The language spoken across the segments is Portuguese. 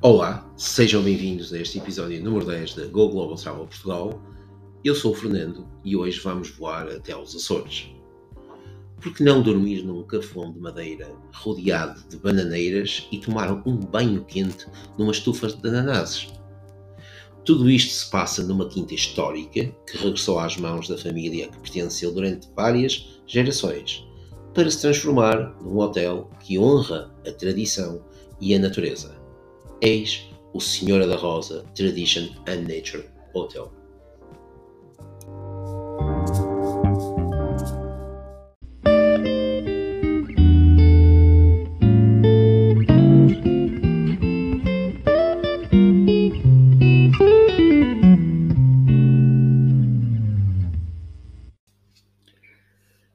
Olá, sejam bem-vindos a este episódio número 10 da Go Global Travel Portugal. Eu sou o Fernando e hoje vamos voar até aos Açores. Por que não dormir num cafão de madeira rodeado de bananeiras e tomar um banho quente numa estufa de ananases? Tudo isto se passa numa quinta histórica que regressou às mãos da família que pertenceu durante várias gerações, para se transformar num hotel que honra a tradição e a natureza. Eis o Senhora da Rosa Tradition and Nature Hotel.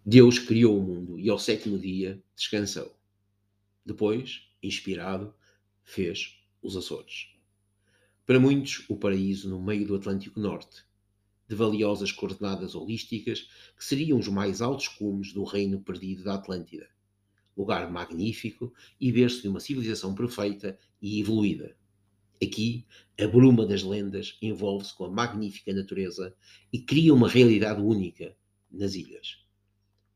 Deus criou o mundo e ao sétimo dia descansou. Depois, inspirado, fez os Açores. Para muitos, o paraíso no meio do Atlântico Norte, de valiosas coordenadas holísticas que seriam os mais altos cumes do reino perdido da Atlântida. Lugar magnífico e berço de uma civilização perfeita e evoluída. Aqui, a bruma das lendas envolve-se com a magnífica natureza e cria uma realidade única nas ilhas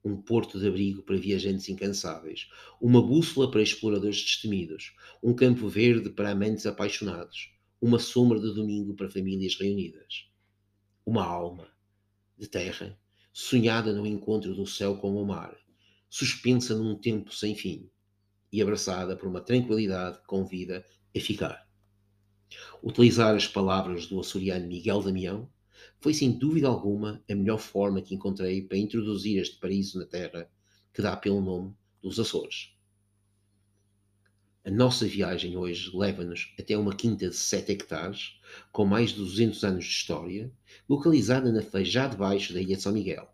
um porto de abrigo para viajantes incansáveis, uma bússola para exploradores destemidos, um campo verde para amantes apaixonados, uma sombra de domingo para famílias reunidas. Uma alma de terra, sonhada no encontro do céu com o mar, suspensa num tempo sem fim e abraçada por uma tranquilidade que convida a ficar. Utilizar as palavras do açoriano Miguel Damião foi sem dúvida alguma a melhor forma que encontrei para introduzir este paraíso na Terra, que dá pelo nome dos Açores. A nossa viagem hoje leva-nos até uma quinta de 7 hectares, com mais de 200 anos de história, localizada na Feijá de Baixo da Ilha de São Miguel,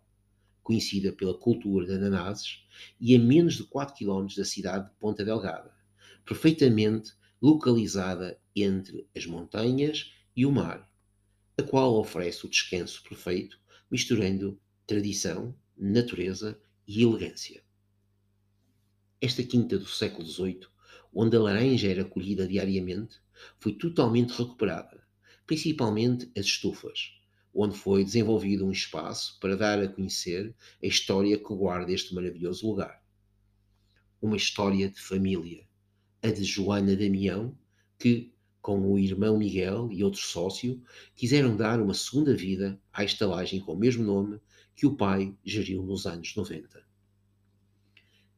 conhecida pela cultura de ananases e a menos de 4 km da cidade de Ponta Delgada, perfeitamente localizada entre as montanhas e o mar, a qual oferece o descanso perfeito, misturando tradição, natureza e elegância. Esta quinta do século XVIII, onde a laranja era colhida diariamente, foi totalmente recuperada, principalmente as estufas, onde foi desenvolvido um espaço para dar a conhecer a história que guarda este maravilhoso lugar. Uma história de família, a de Joana Damião, que, com o irmão Miguel e outro sócio, quiseram dar uma segunda vida à estalagem com o mesmo nome que o pai geriu nos anos 90.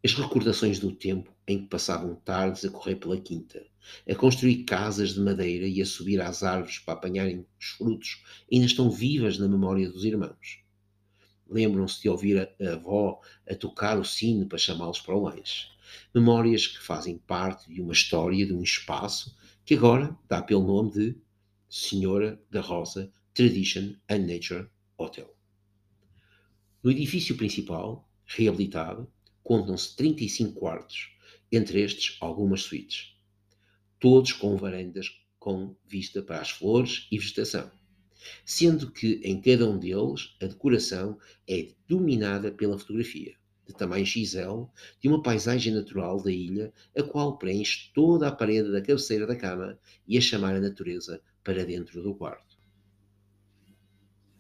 As recordações do tempo em que passavam tardes a correr pela quinta, a construir casas de madeira e a subir às árvores para apanharem os frutos, ainda estão vivas na memória dos irmãos. Lembram-se de ouvir a, avó a tocar o sino para chamá-los para o lanche. Memórias que fazem parte de uma história, de um espaço que agora dá pelo nome de Senhora da Rosa Tradition and Nature Hotel. No edifício principal, reabilitado, contam-se 35 quartos, entre estes algumas suítes, todos com varandas com vista para as flores e vegetação, sendo que em cada um deles a decoração é dominada pela fotografia de tamanho XL, de uma paisagem natural da ilha, a qual preenche toda a parede da cabeceira da cama e a chamar a natureza para dentro do quarto.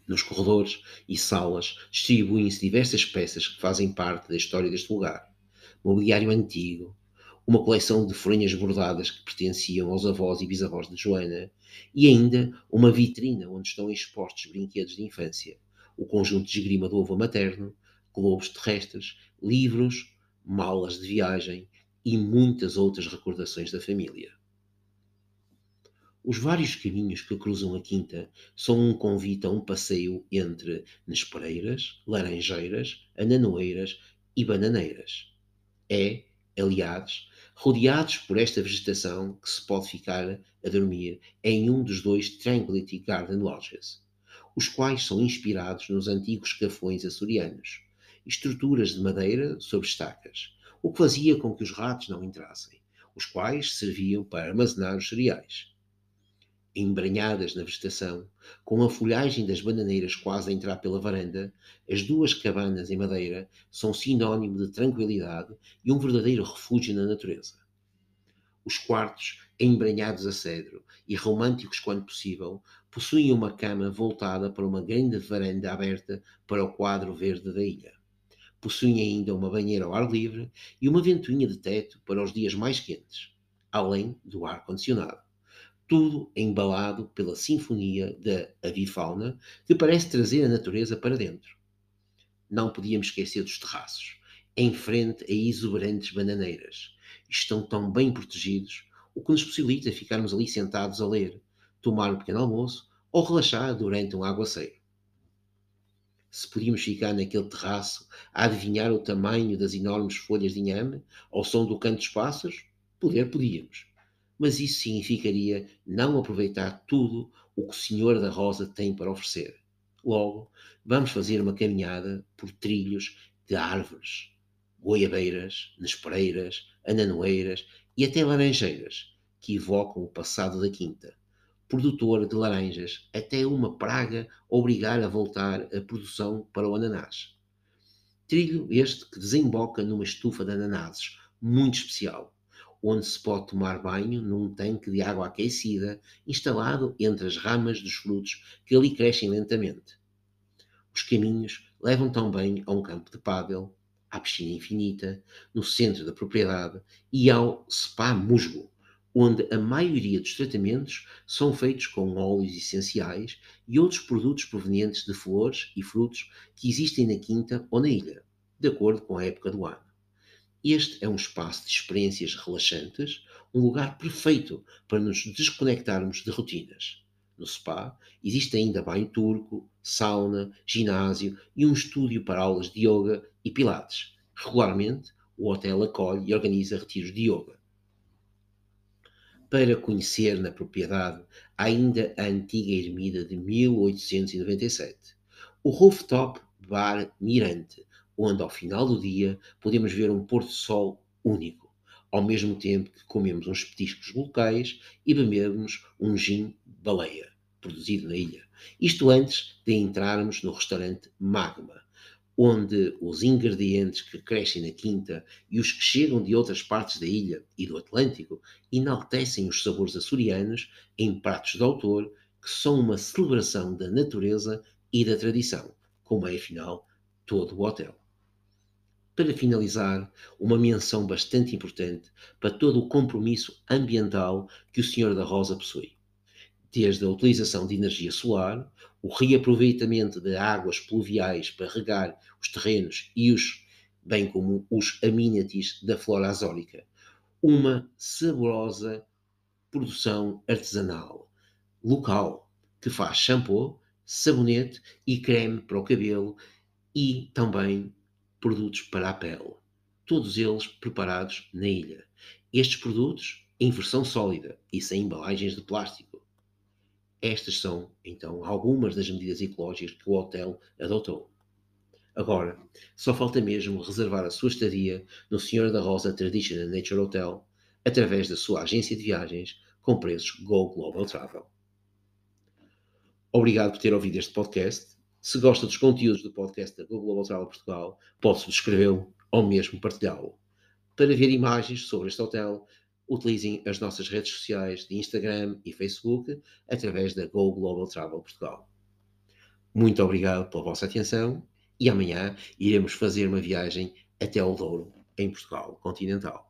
Nos corredores e salas distribuem-se diversas peças que fazem parte da história deste lugar. Mobiliário antigo, uma coleção de fronhas bordadas que pertenciam aos avós e bisavós de Joana, e ainda uma vitrina onde estão expostos brinquedos de infância, o conjunto de esgrima do avô materno, globos terrestres, livros, malas de viagem e muitas outras recordações da família. Os vários caminhos que cruzam a quinta são um convite a um passeio entre nespereiras, laranjeiras, ananoeiras e bananeiras. É, aliados, rodeados por esta vegetação que se pode ficar a dormir em um dos dois Tranquility Garden Lodges, os quais são inspirados nos antigos cafões açorianos estruturas de madeira sobre estacas, o que fazia com que os ratos não entrassem, os quais serviam para armazenar os cereais. Embranhadas na vegetação, com a folhagem das bananeiras quase a entrar pela varanda, as duas cabanas em madeira são sinónimo de tranquilidade e um verdadeiro refúgio na natureza. Os quartos embranhados a cedro e românticos quando possível, possuem uma cama voltada para uma grande varanda aberta para o quadro verde da ilha. Possuem ainda uma banheira ao ar livre e uma ventoinha de teto para os dias mais quentes, além do ar-condicionado tudo embalado pela sinfonia da avifauna que parece trazer a natureza para dentro. Não podíamos esquecer dos terraços, em frente a exuberantes bananeiras. Estão tão bem protegidos, o que nos possibilita ficarmos ali sentados a ler, tomar um pequeno almoço ou relaxar durante um aguaceiro. Se podíamos ficar naquele terraço a adivinhar o tamanho das enormes folhas de inhame ao som do canto dos pássaros, poder podíamos. Mas isso significaria não aproveitar tudo o que o Senhor da Rosa tem para oferecer. Logo, vamos fazer uma caminhada por trilhos de árvores, goiabeiras, nespereiras, ananoeiras e até laranjeiras, que evocam o passado da quinta, produtora de laranjas, até uma praga obrigar a voltar a produção para o ananás. Trilho este que desemboca numa estufa de ananases muito especial, onde se pode tomar banho num tanque de água aquecida instalado entre as ramas dos frutos que ali crescem lentamente. Os caminhos levam também a um campo de pádel, à piscina infinita, no centro da propriedade e ao spa musgo, onde a maioria dos tratamentos são feitos com óleos essenciais e outros produtos provenientes de flores e frutos que existem na quinta ou na ilha, de acordo com a época do ano. Este é um espaço de experiências relaxantes, um lugar perfeito para nos desconectarmos de rotinas. No spa existe ainda banho turco, sauna, ginásio e um estúdio para aulas de yoga e pilates. Regularmente, o hotel acolhe e organiza retiros de yoga. Para conhecer na propriedade ainda a antiga ermida de 1897, o rooftop bar Mirante, onde ao final do dia podemos ver um pôr-do-sol único, ao mesmo tempo que comemos uns petiscos locais e bebemos um gin baleia, produzido na ilha. Isto antes de entrarmos no restaurante Magma, onde os ingredientes que crescem na quinta e os que chegam de outras partes da ilha e do Atlântico enaltecem os sabores açorianos em pratos de autor que são uma celebração da natureza e da tradição, como é afinal todo o hotel. Para finalizar, uma menção bastante importante para todo o compromisso ambiental que o Senhor da Rosa possui. Desde a utilização de energia solar, o reaproveitamento de águas pluviais para regar os terrenos e os, bem como os amenities da flora azórica, uma saborosa produção artesanal, local, que faz shampoo, sabonete e creme para o cabelo e também produtos para a pele, todos eles preparados na ilha. Estes produtos em versão sólida e sem embalagens de plástico. Estas são, então, algumas das medidas ecológicas que o hotel adotou. Agora, só falta mesmo reservar a sua estadia no Senhor da Rosa Traditional Nature Hotel através da sua agência de viagens com preços Go Global Travel. Obrigado por ter ouvido este podcast se gosta dos conteúdos do podcast da Google Global Travel Portugal, pode subscrevê-lo ou mesmo partilhá-lo. Para ver imagens sobre este hotel, utilizem as nossas redes sociais de Instagram e Facebook através da Go Global Travel Portugal. Muito obrigado pela vossa atenção e amanhã iremos fazer uma viagem até ao Douro, em Portugal continental.